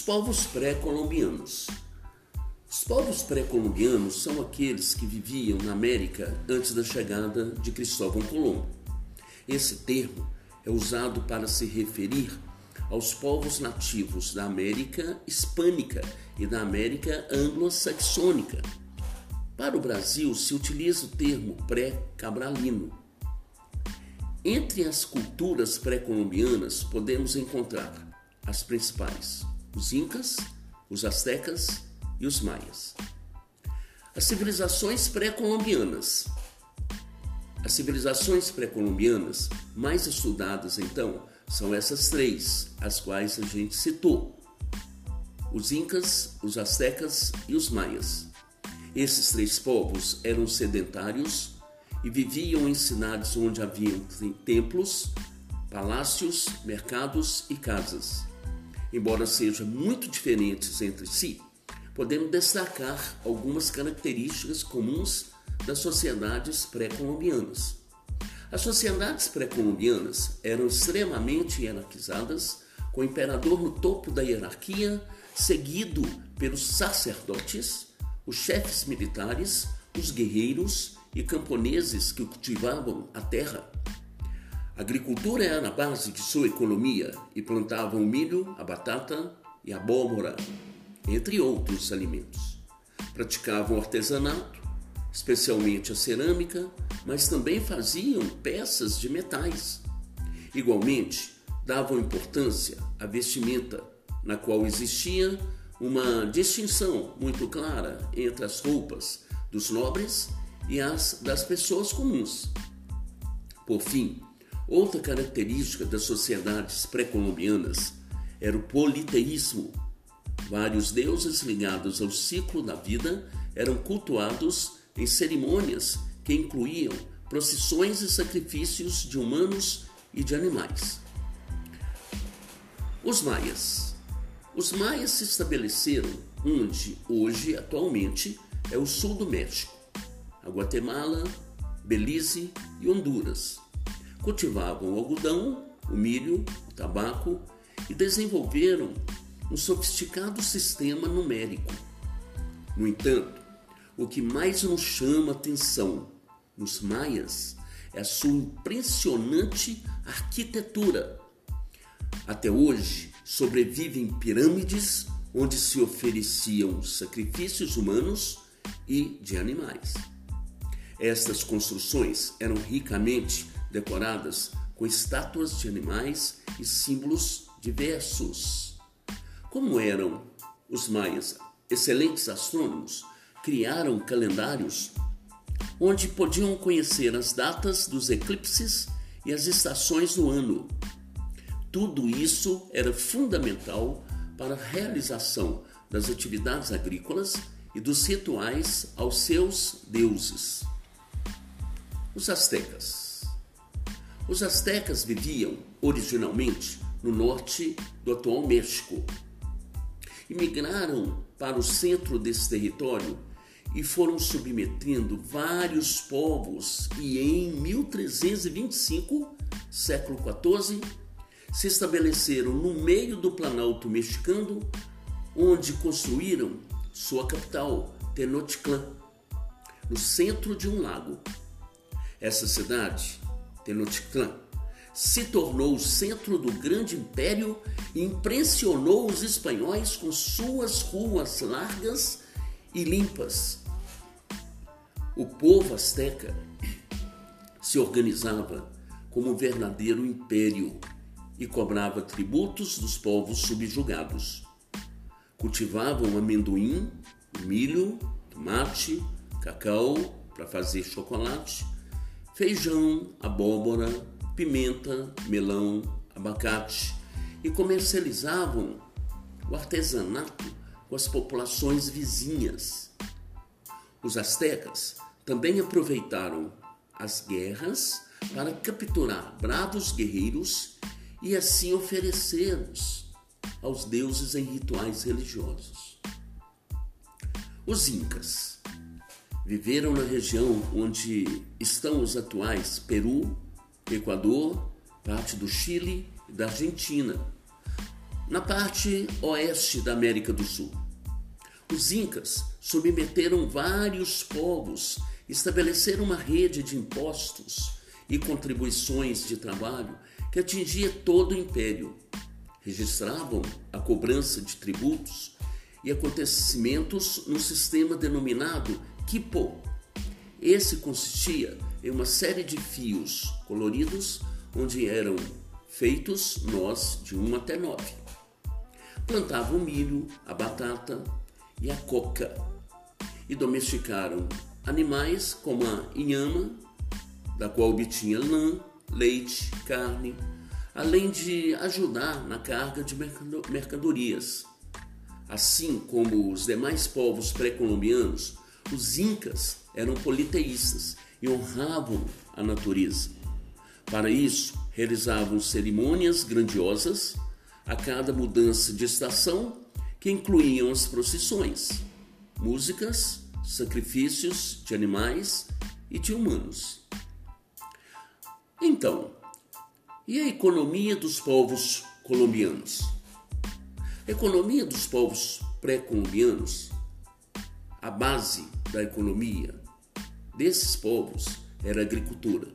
Os povos pré-colombianos. Os povos pré-colombianos são aqueles que viviam na América antes da chegada de Cristóvão Colombo. Esse termo é usado para se referir aos povos nativos da América Hispânica e da América Anglo-Saxônica. Para o Brasil, se utiliza o termo pré-cabralino. Entre as culturas pré-colombianas, podemos encontrar as principais: os Incas, os Aztecas e os Maias. As civilizações pré-colombianas. As civilizações pré-colombianas mais estudadas, então, são essas três, as quais a gente citou: os Incas, os Aztecas e os Maias. Esses três povos eram sedentários e viviam em cidades onde haviam templos, palácios, mercados e casas. Embora sejam muito diferentes entre si, podemos destacar algumas características comuns das sociedades pré-colombianas. As sociedades pré-colombianas eram extremamente hierarquizadas, com o imperador no topo da hierarquia, seguido pelos sacerdotes, os chefes militares, os guerreiros e camponeses que cultivavam a terra. Agricultura era a base de sua economia e plantavam o milho, a batata e a abóbora, entre outros alimentos. Praticavam artesanato, especialmente a cerâmica, mas também faziam peças de metais. Igualmente, davam importância à vestimenta, na qual existia uma distinção muito clara entre as roupas dos nobres e as das pessoas comuns. Por fim, outra característica das sociedades pré-colombianas era o politeísmo. Vários deuses ligados ao ciclo da vida eram cultuados em cerimônias que incluíam procissões e sacrifícios de humanos e de animais. Os maias. Os maias se estabeleceram onde hoje, atualmente, é o sul do México a Guatemala, Belize e Honduras. Cultivavam o algodão, o milho, o tabaco e desenvolveram um sofisticado sistema numérico. No entanto, o que mais nos chama atenção nos maias é a sua impressionante arquitetura. Até hoje, sobrevivem pirâmides onde se ofereciam sacrifícios humanos e de animais. Estas construções eram ricamente decoradas com estátuas de animais e símbolos diversos. Como eram os maias excelentes astrônomos, criaram calendários onde podiam conhecer as datas dos eclipses e as estações do ano. Tudo isso era fundamental para a realização das atividades agrícolas e dos rituais aos seus deuses. Os astecas. Os astecas viviam originalmente no norte do atual México. Imigraram para o centro desse território e foram submetendo vários povos e em 1325, século XIV, se estabeleceram no meio do Planalto mexicano, onde construíram sua capital, Tenochtitlan, no centro de um lago. Essa cidade, Tenochtitlan, se tornou o centro do grande império e impressionou os espanhóis com suas ruas largas e limpas. O povo asteca se organizava como um verdadeiro império e cobrava tributos dos povos subjugados. Cultivavam amendoim, milho, tomate, cacau para fazer chocolate feijão, abóbora, pimenta, melão, abacate e comercializavam o artesanato com as populações vizinhas. Os astecas também aproveitaram as guerras para capturar bravos guerreiros e assim oferecê-los aos deuses em rituais religiosos. Os incas viveram na região onde estão os atuais Peru, Equador, parte do Chile e da Argentina. na parte oeste da América do Sul. Os Incas submeteram vários povos, estabeleceram uma rede de impostos e contribuições de trabalho que atingia todo o império. Registravam a cobrança de tributos e acontecimentos no sistema denominado Esse consistia em uma série de fios coloridos onde eram feitos nós de 1 até 9. Plantavam o milho, a batata e a coca e domesticaram animais como a inhama, da qual obtinha lã, leite, carne, além de ajudar na carga de mercadorias. Assim como os demais povos pré-colombianos, os incas eram politeístas e honravam a natureza. Para isso, realizavam cerimônias grandiosas a cada mudança de estação, que incluíam as procissões, músicas, sacrifícios de animais e de humanos. Então, e a economia dos povos colombianos? A economia dos povos pré-colombianos, a base da economia desses povos era a agricultura.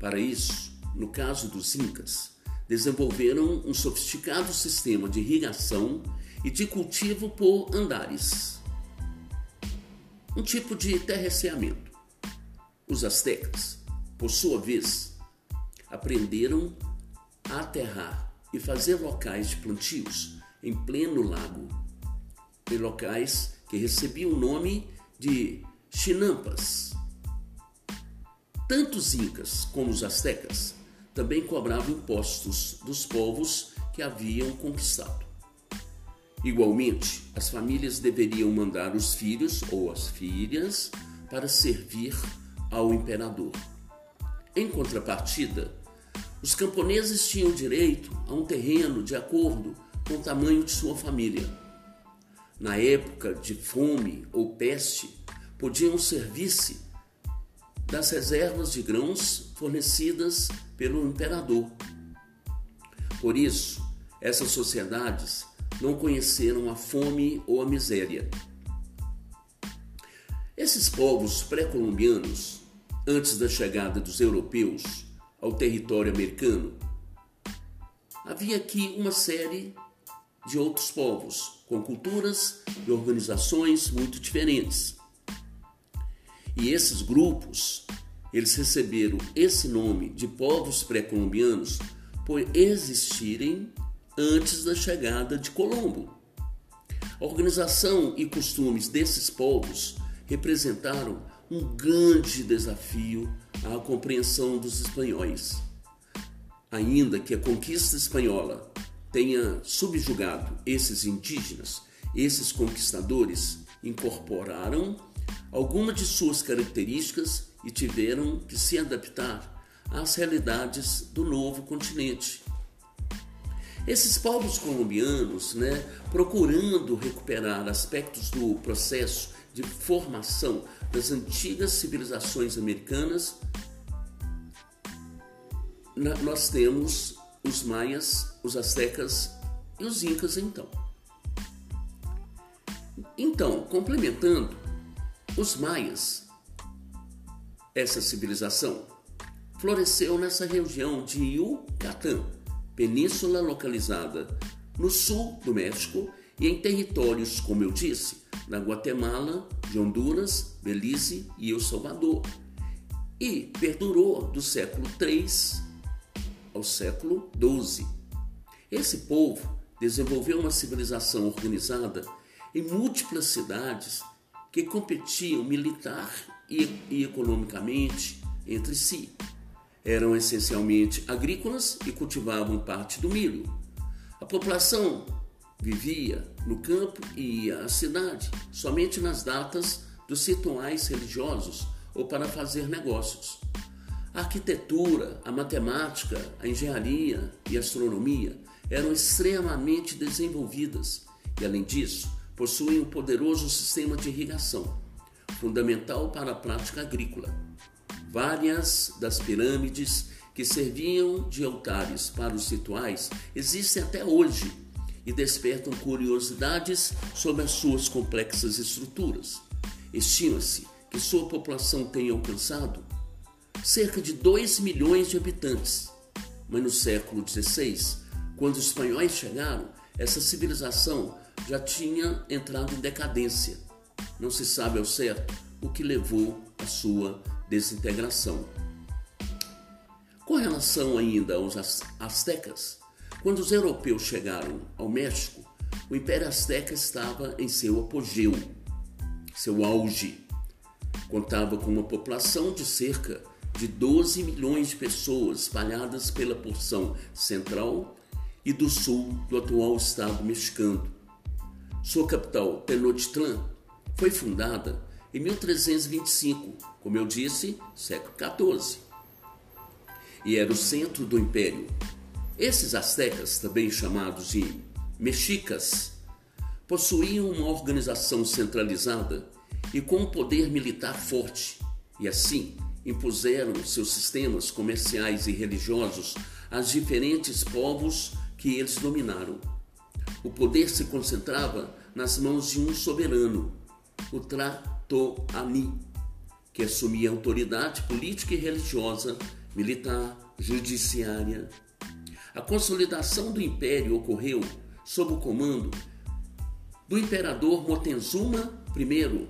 Para isso, no caso dos Incas, desenvolveram um sofisticado sistema de irrigação e de cultivo por andares, um tipo de terraceamento. Os astecas, por sua vez, aprenderam a aterrar e fazer locais de plantios em pleno lago, em locais que recebiam o nome de chinampas. Tanto os incas como os astecas também cobravam impostos dos povos que haviam conquistado. Igualmente, as famílias deveriam mandar os filhos ou as filhas para servir ao imperador. Em contrapartida, os camponeses tinham direito a um terreno de acordo com o tamanho de sua família. Na época de fome ou peste, podiam servir-se das reservas de grãos fornecidas pelo imperador. Por isso, essas sociedades não conheceram a fome ou a miséria. Esses povos pré-colombianos, antes da chegada dos europeus ao território americano, havia aqui uma série de outros povos com culturas e organizações muito diferentes. E esses grupos, eles receberam esse nome de povos pré-colombianos por existirem antes da chegada de Colombo. A organização e costumes desses povos representaram um grande desafio à compreensão dos espanhóis. Ainda que a conquista espanhola tenha subjugado esses indígenas, esses conquistadores incorporaram algumas de suas características e tiveram que se adaptar às realidades do novo continente. Esses povos colombianos, né, procurando recuperar aspectos do processo de formação das antigas civilizações americanas, nós temos os maias, os astecas e os incas então. Então, complementando, os maias, essa civilização, floresceu nessa região de Yucatán, península localizada no sul do México e em territórios, como eu disse, na Guatemala, de Honduras, Belize e El Salvador, e perdurou do século III ao século XII. Esse povo desenvolveu uma civilização organizada em múltiplas cidades que competiam militar e, e economicamente entre si. Eram essencialmente agrícolas e cultivavam parte do milho. A população vivia no campo e ia à cidade somente nas datas dos rituais religiosos ou para fazer negócios. A arquitetura, a matemática, a engenharia e a astronomia eram extremamente desenvolvidas e, além disso, possuem um poderoso sistema de irrigação, fundamental para a prática agrícola. Várias das pirâmides que serviam de altares para os rituais existem até hoje e despertam curiosidades sobre as suas complexas estruturas. Estima-se que sua população tenha alcançado cerca de 2 milhões de habitantes, mas no século XVI, quando os espanhóis chegaram, essa civilização já tinha entrado em decadência. Não se sabe ao certo o que levou à sua desintegração. Com relação ainda aos astecas, quando os europeus chegaram ao México, o Império Azteca estava em seu apogeu, seu auge. Contava com uma população de cerca de 12 milhões de pessoas espalhadas pela porção central e do sul do atual estado mexicano. Sua capital, Tenochtitlan, foi fundada em 1325, como eu disse, século XIV, e era o centro do império. Esses astecas, também chamados de mexicas, possuíam uma organização centralizada e com um poder militar forte, e assim impuseram seus sistemas comerciais e religiosos aos diferentes povos que eles dominaram. O poder se concentrava nas mãos de um soberano, o Tratoani, que assumia autoridade política e religiosa, militar, judiciária. A consolidação do império ocorreu sob o comando do imperador Moctezuma I,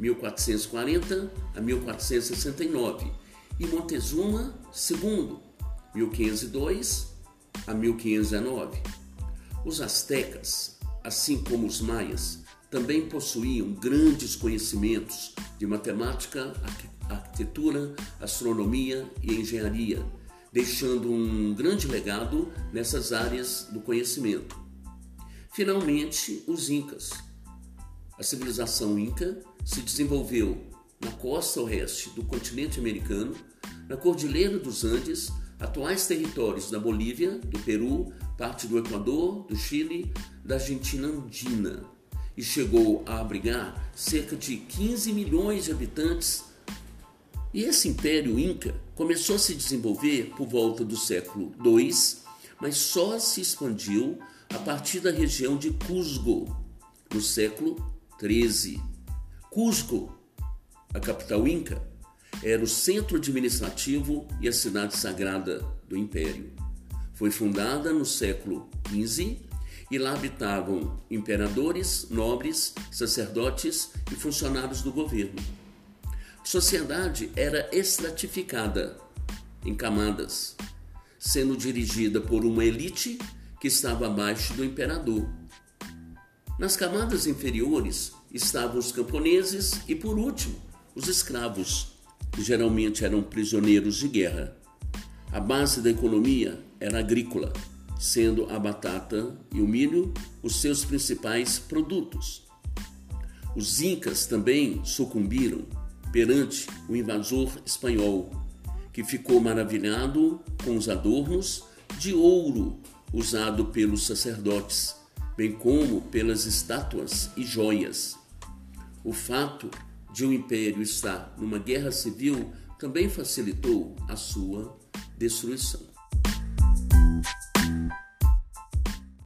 1440 a 1469, e Montezuma II, 1502 a 1519. Os astecas, assim como os maias, também possuíam grandes conhecimentos de matemática, arquitetura, astronomia e engenharia, deixando um grande legado nessas áreas do conhecimento. Finalmente, os incas. A civilização inca se desenvolveu na costa oeste do continente americano, na Cordilheira dos Andes, atuais territórios da Bolívia, do Peru, parte do Equador, do Chile, da Argentina andina e chegou a abrigar cerca de 15 milhões de habitantes. E esse império inca começou a se desenvolver por volta do século II, mas só se expandiu a partir da região de Cusco, no século XIII. Cusco, a capital inca, era o centro administrativo e a cidade sagrada do império. Foi fundada no século XV e lá habitavam imperadores, nobres, sacerdotes e funcionários do governo. A sociedade era estratificada em camadas, sendo dirigida por uma elite que estava abaixo do imperador. Nas camadas inferiores estavam os camponeses e, por último, os escravos, que geralmente eram prisioneiros de guerra. A base da economia era agrícola, sendo a batata e o milho os seus principais produtos. Os incas também sucumbiram perante o invasor espanhol, que ficou maravilhado com os adornos de ouro usado pelos sacerdotes bem como pelas estátuas e joias. O fato de um império estar numa guerra civil também facilitou a sua destruição.